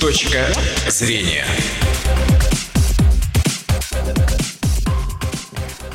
Точка зрения.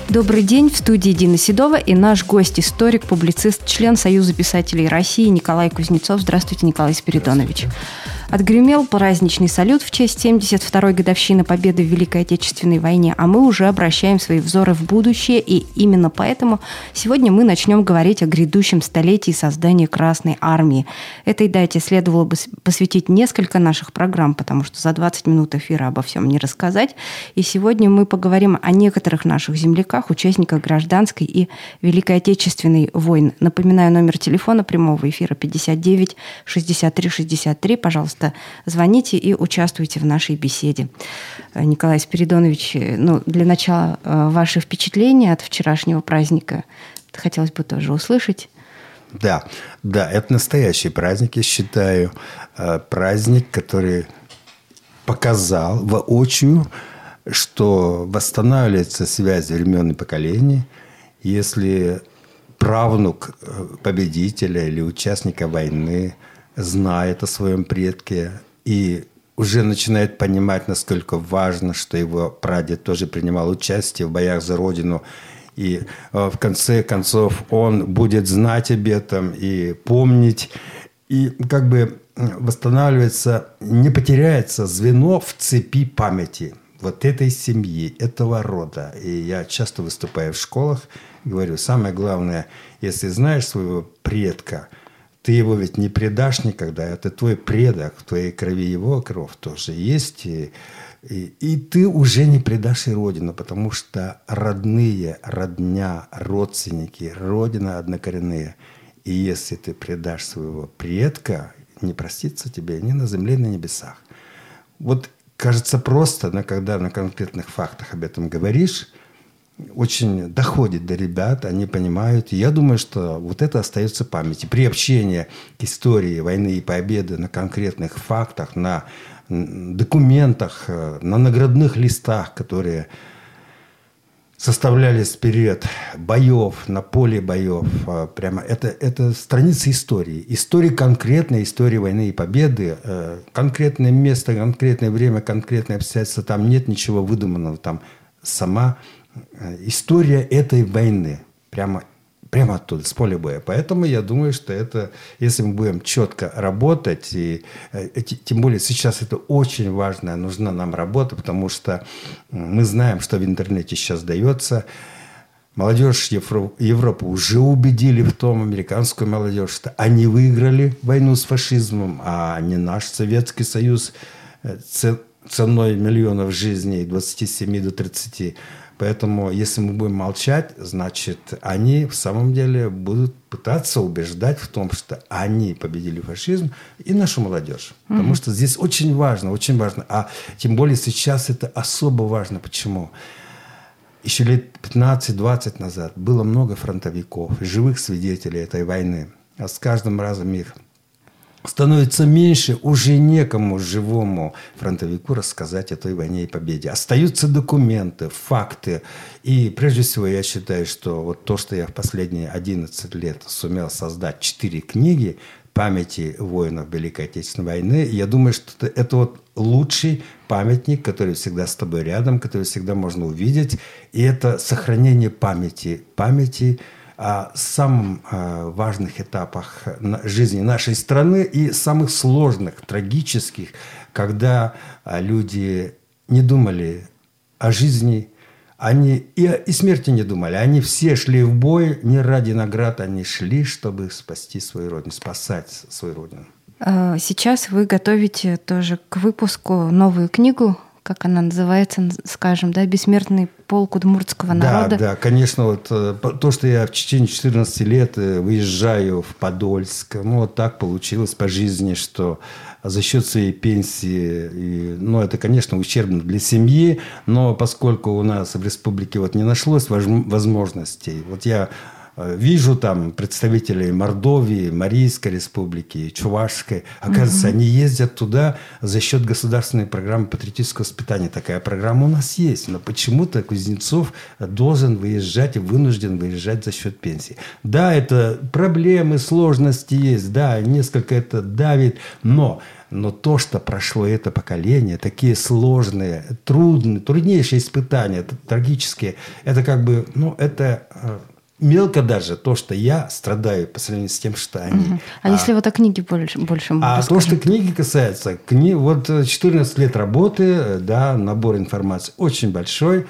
Добрый день, в студии Дина Седова и наш гость, историк, публицист, член Союза писателей России Николай Кузнецов. Здравствуйте, Николай Спиридонович. Здравствуйте. Отгремел праздничный салют в честь 72-й годовщины Победы в Великой Отечественной войне, а мы уже обращаем свои взоры в будущее, и именно поэтому сегодня мы начнем говорить о грядущем столетии создания Красной Армии. Этой дате следовало бы посвятить несколько наших программ, потому что за 20 минут эфира обо всем не рассказать. И сегодня мы поговорим о некоторых наших земляках, участниках гражданской и Великой Отечественной войн. Напоминаю, номер телефона прямого эфира 59 63 63. Пожалуйста, пожалуйста, звоните и участвуйте в нашей беседе. Э, Николай Спиридонович, э, ну, для начала э, ваши впечатления от вчерашнего праздника хотелось бы тоже услышать. Да, да, это настоящий праздник, я считаю. Праздник, который показал воочию, что восстанавливается связь времен и поколений, если правнук победителя или участника войны – знает о своем предке и уже начинает понимать, насколько важно, что его прадед тоже принимал участие в боях за родину. И э, в конце концов он будет знать об этом и помнить. И как бы восстанавливается, не потеряется звено в цепи памяти вот этой семьи, этого рода. И я часто выступаю в школах, говорю, самое главное, если знаешь своего предка – ты его ведь не предашь никогда, это твой предок, в твоей крови его кровь тоже есть. И, и, и ты уже не предашь и Родину, потому что родные, родня, родственники, Родина однокоренные. И если ты предашь своего предка, не простится тебе ни на земле, ни на небесах. Вот кажется просто, но когда на конкретных фактах об этом говоришь – очень доходит до ребят, они понимают. И я думаю, что вот это остается в памяти. Приобщение к истории войны и победы на конкретных фактах, на документах, э, на наградных листах, которые составлялись перед боев, на поле боев. Э, прямо это, это страница истории. Истории конкретной, истории войны и победы. Э, конкретное место, конкретное время, конкретные обстоятельства. Там нет ничего выдуманного. Там сама история этой войны. Прямо, прямо оттуда, с поля боя. Поэтому я думаю, что это, если мы будем четко работать, и, и э, тем более сейчас это очень важная, нужна нам работа, потому что мы знаем, что в интернете сейчас дается, Молодежь Европы уже убедили в том, американскую молодежь, что они выиграли войну с фашизмом, а не наш Советский Союз э, ценой миллионов жизней 27 до 30 Поэтому, если мы будем молчать, значит, они в самом деле будут пытаться убеждать в том, что они победили фашизм и нашу молодежь. Mm-hmm. Потому что здесь очень важно, очень важно. А тем более сейчас это особо важно. Почему? Еще лет 15-20 назад было много фронтовиков, живых свидетелей этой войны. А с каждым разом их становится меньше, уже некому живому фронтовику рассказать о той войне и победе. Остаются документы, факты. И прежде всего я считаю, что вот то, что я в последние 11 лет сумел создать четыре книги памяти воинов Великой Отечественной войны, я думаю, что это вот лучший памятник, который всегда с тобой рядом, который всегда можно увидеть. И это сохранение памяти, памяти о самых важных этапах жизни нашей страны и самых сложных, трагических, когда а, люди не думали о жизни, они и, и смерти не думали. Они все шли в бой не ради наград, они шли, чтобы спасти свою родину, спасать свою родину. А, сейчас вы готовите тоже к выпуску новую книгу как она называется, скажем, да, «Бессмертный полк удмуртского народа». Да, да, конечно, вот э, то, что я в течение 14 лет э, выезжаю в Подольск, ну, вот так получилось по жизни, что за счет своей пенсии, и, ну, это, конечно, ущербно для семьи, но поскольку у нас в республике вот не нашлось возможностей, вот я вижу там представителей Мордовии, Марийской республики, Чувашской. Оказывается, угу. они ездят туда за счет государственной программы патриотического воспитания. Такая программа у нас есть. Но почему-то Кузнецов должен выезжать и вынужден выезжать за счет пенсии. Да, это проблемы, сложности есть. Да, несколько это давит. Но но то, что прошло это поколение, такие сложные, трудные, труднейшие испытания, трагические, это как бы, ну, это э, мелко даже то, что я страдаю по сравнению с тем, что они. Угу. А, а если вот о книге больше, больше А то, что книги касается, кни... вот 14 лет работы, да, набор информации очень большой.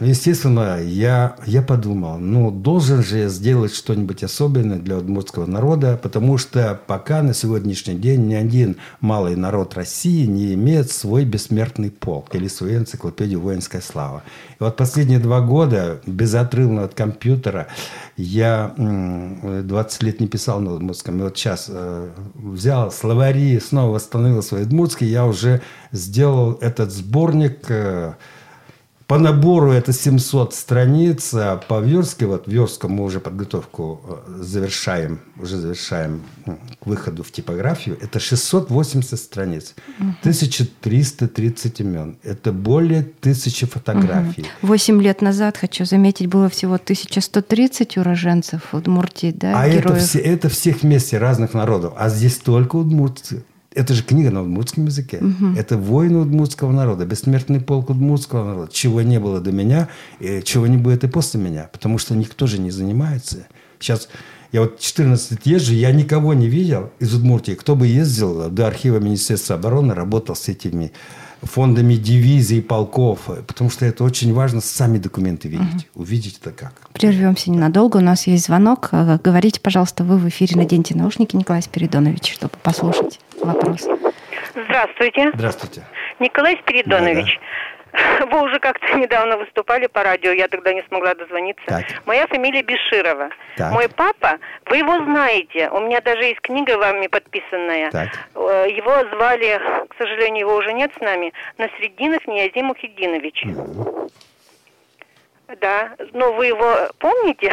Ну, естественно, я, я подумал, ну, должен же я сделать что-нибудь особенное для удмуртского народа, потому что пока на сегодняшний день ни один малый народ России не имеет свой бессмертный полк или свою энциклопедию «Воинская слава». И вот последние два года, безотрывно от компьютера, я 20 лет не писал на удмуртском, и вот сейчас э, взял словари, снова восстановил свой удмуртский, я уже сделал этот сборник э, по набору это 700 страниц, а по верстке, вот верстку мы уже подготовку э, завершаем, уже завершаем к выходу в типографию, это 680 страниц, 1330 имен, это более тысячи фотографий. Восемь лет назад, хочу заметить, было всего 1130 уроженцев Удмуртии, да, А героев. это, все, это всех вместе разных народов, а здесь только удмуртцы. Это же книга на удмуртском языке. Угу. Это воины удмуртского народа, бессмертный полк удмуртского народа. Чего не было до меня, и чего не будет и после меня. Потому что никто же не занимается. Сейчас я вот 14 лет езжу, я никого не видел из Удмуртии, кто бы ездил до архива Министерства обороны, работал с этими фондами дивизий, полков, потому что это очень важно сами документы видеть. Угу. Увидеть это как. Прервемся ненадолго, у нас есть звонок. Говорите, пожалуйста, вы в эфире, наденьте наушники, Николай Спиридонович, чтобы послушать вопрос. Здравствуйте. Здравствуйте. Николай Спиридонович. Да, да. Вы уже как-то недавно выступали по радио, я тогда не смогла дозвониться. Так. Моя фамилия Беширова. Так. Мой папа, вы его знаете, у меня даже есть книга вами подписанная. Так. Э, его звали, к сожалению, его уже нет с нами, Насреддинов Ниязим Ухидинович. Mm-hmm. Да, но вы его помните?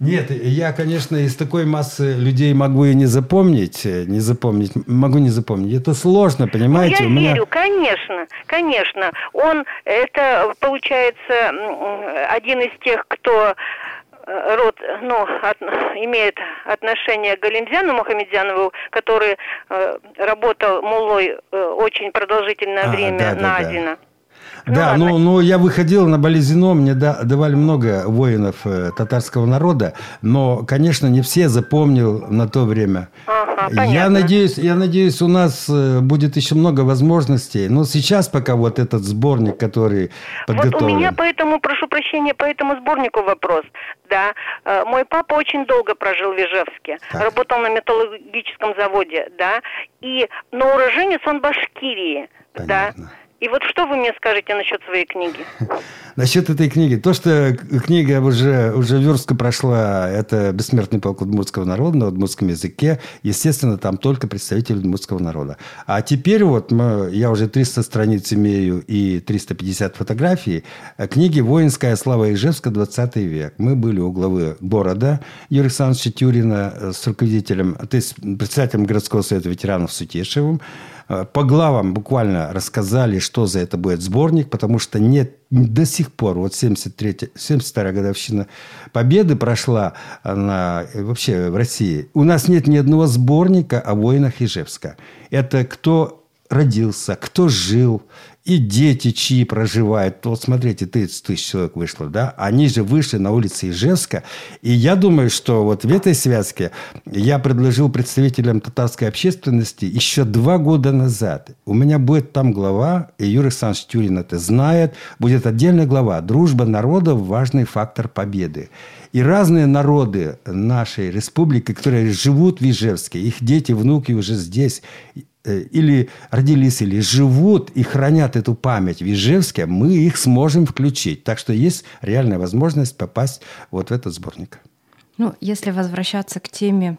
Нет, я, конечно, из такой массы людей могу и не запомнить, э, не запомнить, могу не запомнить. Это сложно, понимаете? Ну, я меня... верю, конечно, конечно. Он, это, получается, один из тех, кто э, род, ну, от, имеет отношение к Галимзяну Мухамедзянову, который э, работал мулой э, очень продолжительное а, время да, на да, Адина. Да. Да, ну, ну, ну я выходил на Болезино, мне да, давали много воинов э, татарского народа, но, конечно, не все запомнил на то время. Ага, я надеюсь, я надеюсь, у нас э, будет еще много возможностей. Но сейчас пока вот этот сборник, который подготовлен. Вот у меня поэтому, прошу прощения, по этому сборнику вопрос. Да, э, мой папа очень долго прожил в Ижевске, так. работал на металлургическом заводе, да, и, но уроженец он Башкирии, Понятно. да. И вот что вы мне скажете насчет своей книги? Насчет этой книги. То, что книга уже, уже верстка прошла, это «Бессмертный полк удмуртского народа» на удмуртском языке. Естественно, там только представители удмуртского народа. А теперь вот мы, я уже 300 страниц имею и 350 фотографий. Книги «Воинская слава Ижевска. 20 век». Мы были у главы города Юрия Александровича Тюрина с руководителем, то есть председателем городского совета ветеранов Сутешевым. Э, по главам буквально рассказали, что за это будет сборник, потому что нет до сих пор, вот 73, 72 годовщина Победы прошла на, вообще в России, у нас нет ни одного сборника о воинах Ижевска. Это кто родился, кто жил, и дети, чьи проживают. Вот смотрите, 30 тысяч человек вышло, да? Они же вышли на улицы Ижевска. И я думаю, что вот в этой связке я предложил представителям татарской общественности еще два года назад. У меня будет там глава, и Юрий Александрович Тюрин это знает, будет отдельная глава «Дружба народов – важный фактор победы». И разные народы нашей республики, которые живут в Ижевске, их дети, внуки уже здесь, или родились, или живут и хранят эту память в Ижевске, мы их сможем включить. Так что есть реальная возможность попасть вот в этот сборник. Ну, если возвращаться к теме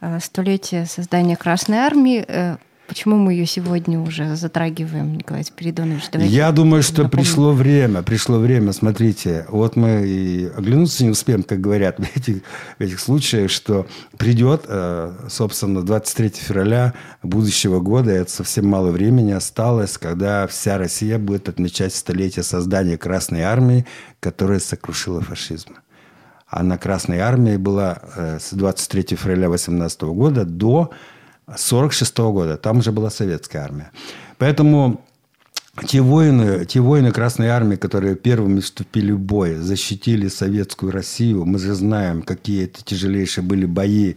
э, столетия создания Красной Армии, э, Почему мы ее сегодня уже затрагиваем, Николай Спиридонович? Давайте Я думаю, что напомним. пришло время, пришло время, смотрите, вот мы и оглянуться не успеем, как говорят в этих, в этих случаях, что придет, э, собственно, 23 февраля будущего года, это совсем мало времени осталось, когда вся Россия будет отмечать столетие создания Красной Армии, которая сокрушила фашизм. Она Красной Армией была э, с 23 февраля 18 года до 46 года. Там уже была советская армия. Поэтому те воины, те воины Красной Армии, которые первыми вступили в бой, защитили советскую Россию, мы же знаем, какие это тяжелейшие были бои.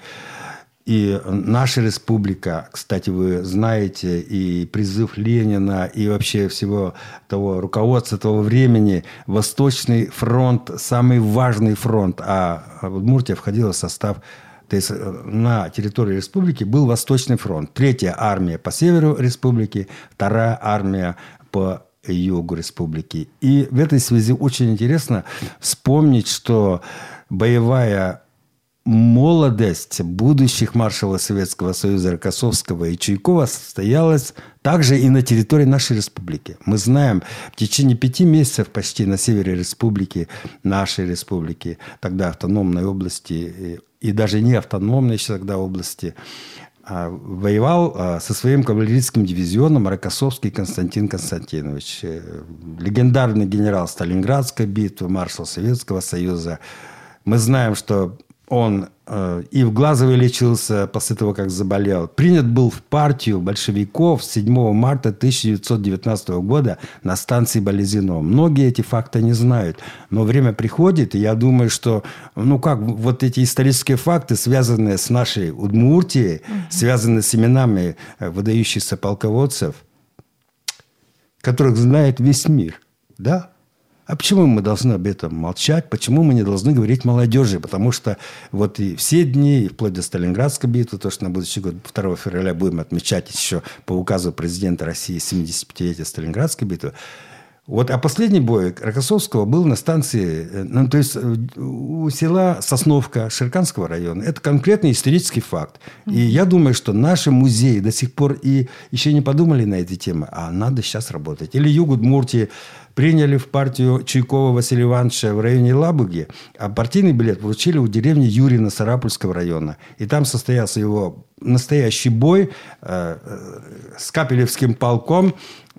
И наша республика, кстати, вы знаете, и призыв Ленина, и вообще всего того руководства того времени, Восточный фронт, самый важный фронт, а Удмуртия входила в состав то есть э, на территории республики был Восточный фронт. Третья армия по северу республики, вторая армия по югу республики. И в этой связи очень интересно вспомнить, что боевая молодость будущих маршалов Советского Союза Рокоссовского и Чуйкова состоялась также и на территории нашей республики. Мы знаем, в течение пяти месяцев почти на севере республики, нашей республики, тогда автономной области и даже не автономной еще тогда области, а, воевал а, со своим кавалерийским дивизионом Рокоссовский Константин Константинович. Э, легендарный генерал Сталинградской битвы, маршал Советского Союза. Мы знаем, что он э, и в Глазове лечился после того, как заболел. Принят был в партию большевиков 7 марта 1919 года на станции Болезино. Многие эти факты не знают. Но время приходит, и я думаю, что ну как, вот эти исторические факты, связанные с нашей Удмуртией, угу. связанные с именами э, выдающихся полководцев, которых знает весь мир. Да? А почему мы должны об этом молчать? Почему мы не должны говорить молодежи? Потому что вот и все дни, и вплоть до Сталинградской битвы, то, что на будущий год 2 февраля будем отмечать еще по указу президента России 75-летие Сталинградской битвы, вот, а последний бой Рокоссовского был на станции, э, ну, то есть э, у села Сосновка Ширканского района. Это конкретный исторический факт. И я думаю, что наши музеи до сих пор и еще не подумали на эти темы, а надо сейчас работать. Или Юг Удмуртии приняли в партию Чайкова Василия Ивановича в районе Лабуги, а партийный билет получили у деревни Юрина Сарапульского района. И там состоялся его настоящий бой э, с Капелевским полком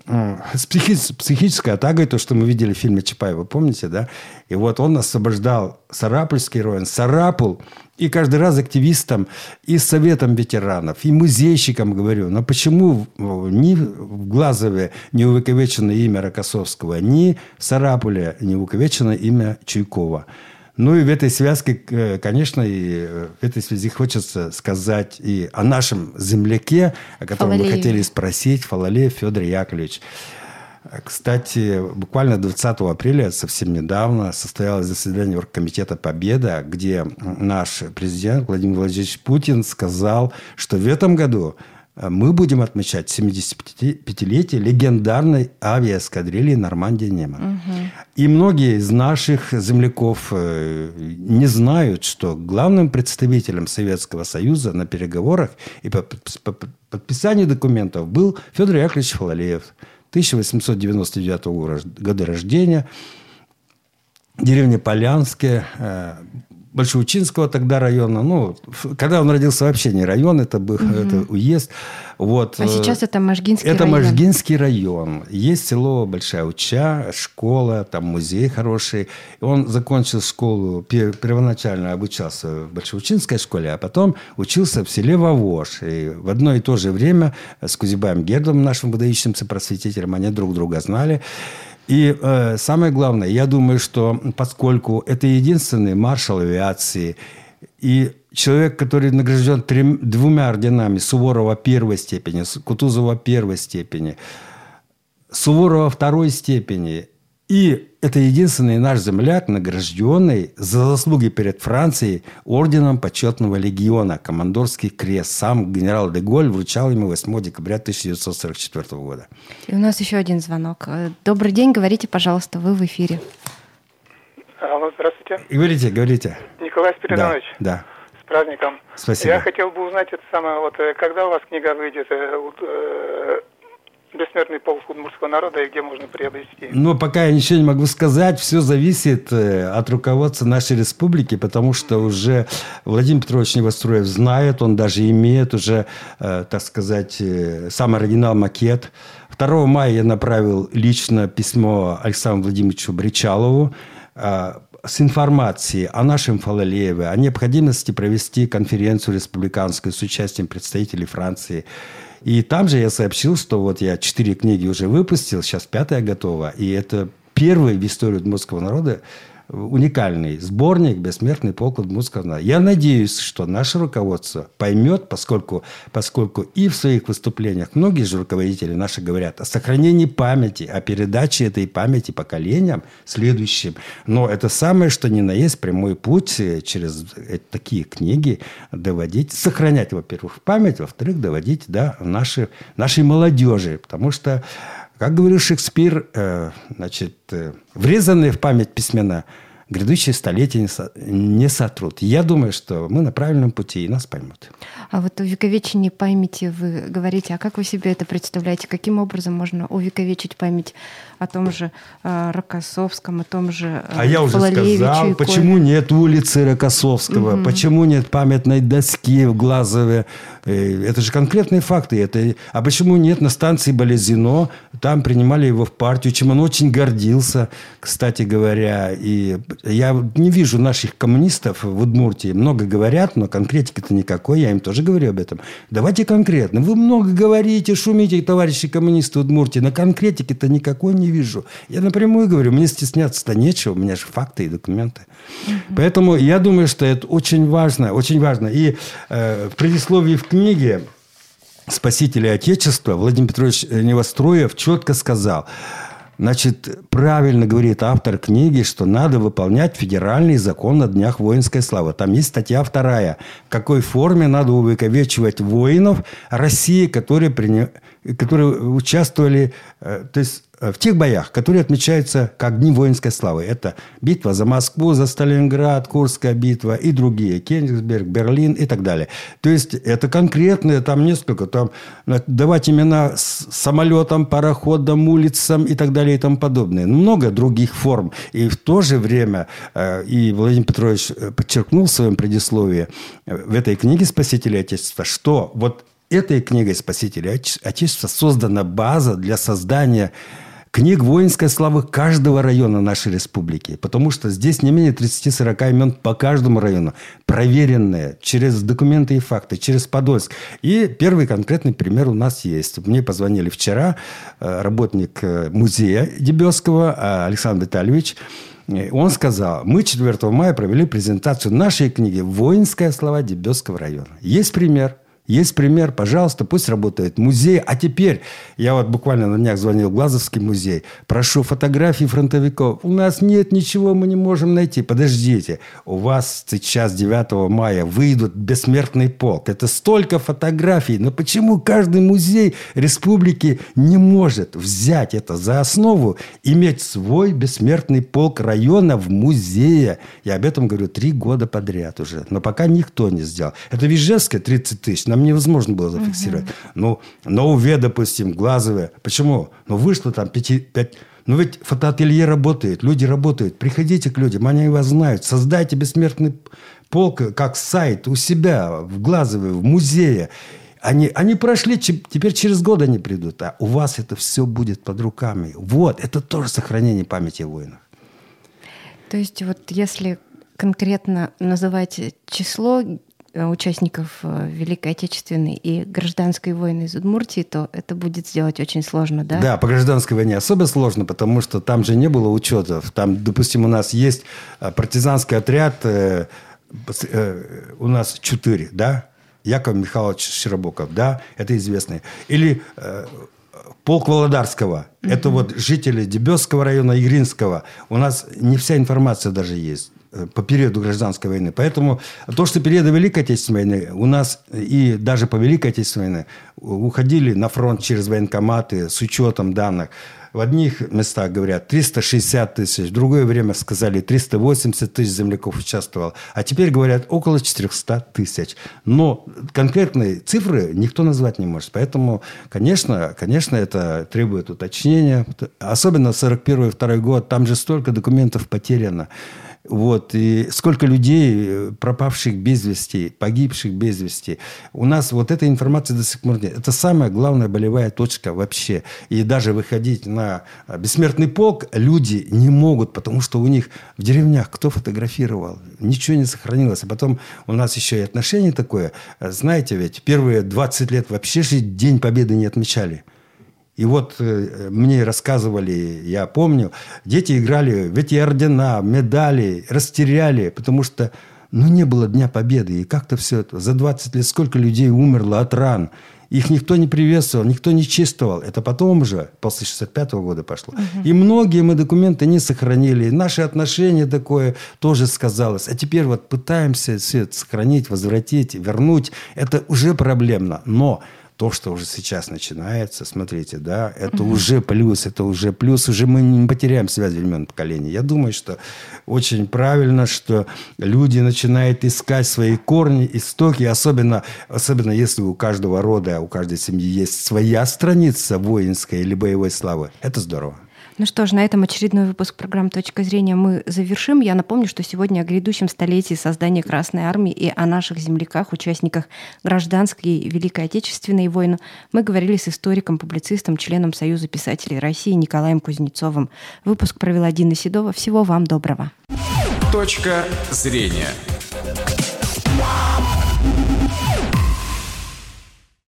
с, психи, с психической атакой, то, что мы видели в фильме Чапаева, помните, да? И вот он освобождал Сарапульский район, Сарапул, и каждый раз активистам и советам ветеранов, и музейщикам говорю, но почему ни в Глазове не увековечено имя Рокоссовского, ни в Сарапуле не увековечено имя Чуйкова? Ну и в этой связке, э, конечно, и э, в этой связи хочется сказать и о нашем земляке, о котором Фалалееве. мы хотели спросить, Фалалеев Федор Яковлевич. Кстати, буквально 20 апреля, совсем недавно, состоялось заседание Оргкомитета «Победа», где наш президент Владимир Владимирович Путин сказал, что в этом году мы будем отмечать 75-летие легендарной авиаэскадрильи «Нормандия-Нема». Угу. И многие из наших земляков э, не знают, что главным представителем Советского Союза на переговорах и по подписанию документов был Федор Яковлевич Фалалеев, 1899 года рождения, деревня Полянская, э, Большеучинского тогда района. Ну, когда он родился, вообще не район, это был угу. это уезд. Вот. А сейчас это Можгинский это район. Это Можгинский район. Есть село Большая Уча, школа, там музей хороший. Он закончил школу, первоначально обучался в Большеучинской школе, а потом учился в селе Вавош. И в одно и то же время с Кузибаем Гердом, нашим выдающимся просветителем, они друг друга знали. И э, самое главное, я думаю, что поскольку это единственный маршал авиации и человек, который награжден трем, двумя орденами Суворова первой степени, Кутузова первой степени, Суворова второй степени и это единственный наш земляк, награжденный за заслуги перед Францией орденом почетного легиона, командорский крест. Сам генерал Деголь вручал ему 8 декабря 1944 года. И у нас еще один звонок. Добрый день, говорите, пожалуйста, вы в эфире. Алло, здравствуйте. Говорите, говорите. Николай Спиридонович. Да, да. С праздником. Спасибо. Я хотел бы узнать это самое, вот э, когда у вас книга выйдет, бессмертный полк удмуртского народа и где можно приобрести? Ну, пока я ничего не могу сказать. Все зависит от руководства нашей республики, потому что уже Владимир Петрович Невостроев знает, он даже имеет уже, так сказать, сам оригинал макет 2 мая я направил лично письмо Александру Владимировичу Бричалову с информацией о нашем Фалалееве, о необходимости провести конференцию республиканскую с участием представителей Франции. И там же я сообщил, что вот я четыре книги уже выпустил, сейчас пятая готова. И это первый в истории удмуртского народа уникальный сборник «Бессмертный полк Удмуртского Я надеюсь, что наше руководство поймет, поскольку, поскольку и в своих выступлениях многие же руководители наши говорят о сохранении памяти, о передаче этой памяти поколениям следующим. Но это самое, что ни на есть прямой путь э, через э, такие книги доводить, сохранять, во-первых, память, во-вторых, доводить да, наши, нашей молодежи. Потому что как говорил Шекспир, э, значит, э, врезанные в память письмена грядущие столетия не сотрут. Я думаю, что мы на правильном пути, и нас поймут. А вот увековечение памяти вы говорите, а как вы себе это представляете? Каким образом можно увековечить память о том же э, Рокоссовском, о том же э, А я уже сказал, почему нет улицы Рокоссовского, угу. почему нет памятной доски в Глазове. Э, это же конкретные факты. Это... А почему нет на станции Болезино? Там принимали его в партию, чем он очень гордился, кстати говоря. И я не вижу наших коммунистов в Удмуртии. Много говорят, но конкретики-то никакой. Я им тоже говорю об этом. Давайте конкретно. Вы много говорите, шумите, товарищи коммунисты Удмуртии. На конкретики-то никакой не вижу. Я напрямую говорю, мне стесняться-то нечего, у меня же факты и документы. Угу. Поэтому я думаю, что это очень важно, очень важно. И э, в предисловии в книге «Спасители Отечества» Владимир Петрович Невостроев четко сказал, Значит, правильно говорит автор книги, что надо выполнять федеральный закон о днях воинской славы. Там есть статья вторая. В какой форме надо увековечивать воинов России, которые, приня... которые участвовали... Э, то есть в тех боях, которые отмечаются как Дни воинской славы. Это битва за Москву, за Сталинград, Курская битва и другие. Кенигсберг, Берлин и так далее. То есть, это конкретные, там несколько, там давать имена самолетам, пароходам, улицам и так далее и тому подобное. Много других форм. И в то же время, э, и Владимир Петрович э, подчеркнул в своем предисловии э, в этой книге «Спасители Отечества», что вот этой книгой «Спасители Отечества» создана база для создания книг воинской славы каждого района нашей республики. Потому что здесь не менее 30-40 имен по каждому району. Проверенные через документы и факты, через Подольск. И первый конкретный пример у нас есть. Мне позвонили вчера э, работник э, музея Дебесского э, Александр Витальевич. Он сказал, мы 4 мая провели презентацию нашей книги «Воинская слава Дебесского района». Есть пример. Есть пример, пожалуйста, пусть работает музей. А теперь, я вот буквально на днях звонил в Глазовский музей, прошу фотографии фронтовиков. У нас нет ничего, мы не можем найти. Подождите, у вас сейчас 9 мая выйдут бессмертный полк. Это столько фотографий. Но почему каждый музей республики не может взять это за основу, иметь свой бессмертный полк района в музее? Я об этом говорю три года подряд уже. Но пока никто не сделал. Это Вижевская 30 тысяч нам невозможно было зафиксировать. Угу. Ну, но уве, допустим, глазовые. Почему? Ну, вышло там 5, 5 ну ведь фотоателье работает, люди работают. Приходите к людям, они вас знают. Создайте бессмертный полк как сайт у себя, в Глазове, в музее. Они, они прошли, теперь через год они придут. А у вас это все будет под руками. Вот, это тоже сохранение памяти воинов. То есть вот если конкретно называть число участников э, Великой Отечественной и гражданской войны из Удмуртии, то это будет сделать очень сложно, да? Да, по гражданской войне особо сложно, потому что там же не было учетов. Там, допустим, у нас есть э, партизанский отряд, у нас четыре, да? Яков Михайлович Широбоков, да, это известный. Или полк Володарского. Mm-hmm. Это вот жители Дебесского района, Игринского. У нас не вся информация даже есть э, по периоду гражданской войны. Поэтому то, что периода Великой Отечественной войны у нас и даже по Великой Отечественной войны уходили на фронт через военкоматы с учетом данных – в одних местах говорят 360 тысяч, в другое время сказали 380 тысяч земляков участвовал, а теперь говорят около 400 тысяч. Но конкретные цифры никто назвать не может. Поэтому, конечно, конечно, это требует уточнения. Особенно 41-2 год, там же столько документов потеряно. Вот, и сколько людей, э, пропавших без вести, погибших без вести. У нас вот эта информация до сих пор нет. Это самая главная болевая точка вообще. И даже выходить на бессмертный полк люди не могут, потому что у них в деревнях кто фотографировал? Ничего не сохранилось. А потом у нас еще и отношение такое. Знаете, ведь первые 20 лет вообще же День Победы не отмечали. И вот э, мне рассказывали, я помню, дети играли в эти ордена, медали, растеряли, потому что ну, не было Дня Победы. И как-то все это... За 20 лет сколько людей умерло от ран. Их никто не приветствовал, никто не чествовал. Это потом уже, после 65 -го года пошло. Угу. И многие мы документы не сохранили. И наши отношения такое тоже сказалось. А теперь вот пытаемся все это сохранить, возвратить, вернуть. Это уже проблемно. Но то, что уже сейчас начинается, смотрите, да, это угу. уже плюс, это уже плюс, уже мы не потеряем связь времен поколений. Я думаю, что очень правильно, что люди начинают искать свои корни, истоки, особенно, особенно если у каждого рода, у каждой семьи есть своя страница воинской или боевой славы. Это здорово. Ну что ж, на этом очередной выпуск программы «Точка зрения» мы завершим. Я напомню, что сегодня о грядущем столетии создания Красной Армии и о наших земляках, участниках гражданской и Великой Отечественной войны мы говорили с историком, публицистом, членом Союза писателей России Николаем Кузнецовым. Выпуск провела Дина Седова. Всего вам доброго. «Точка зрения»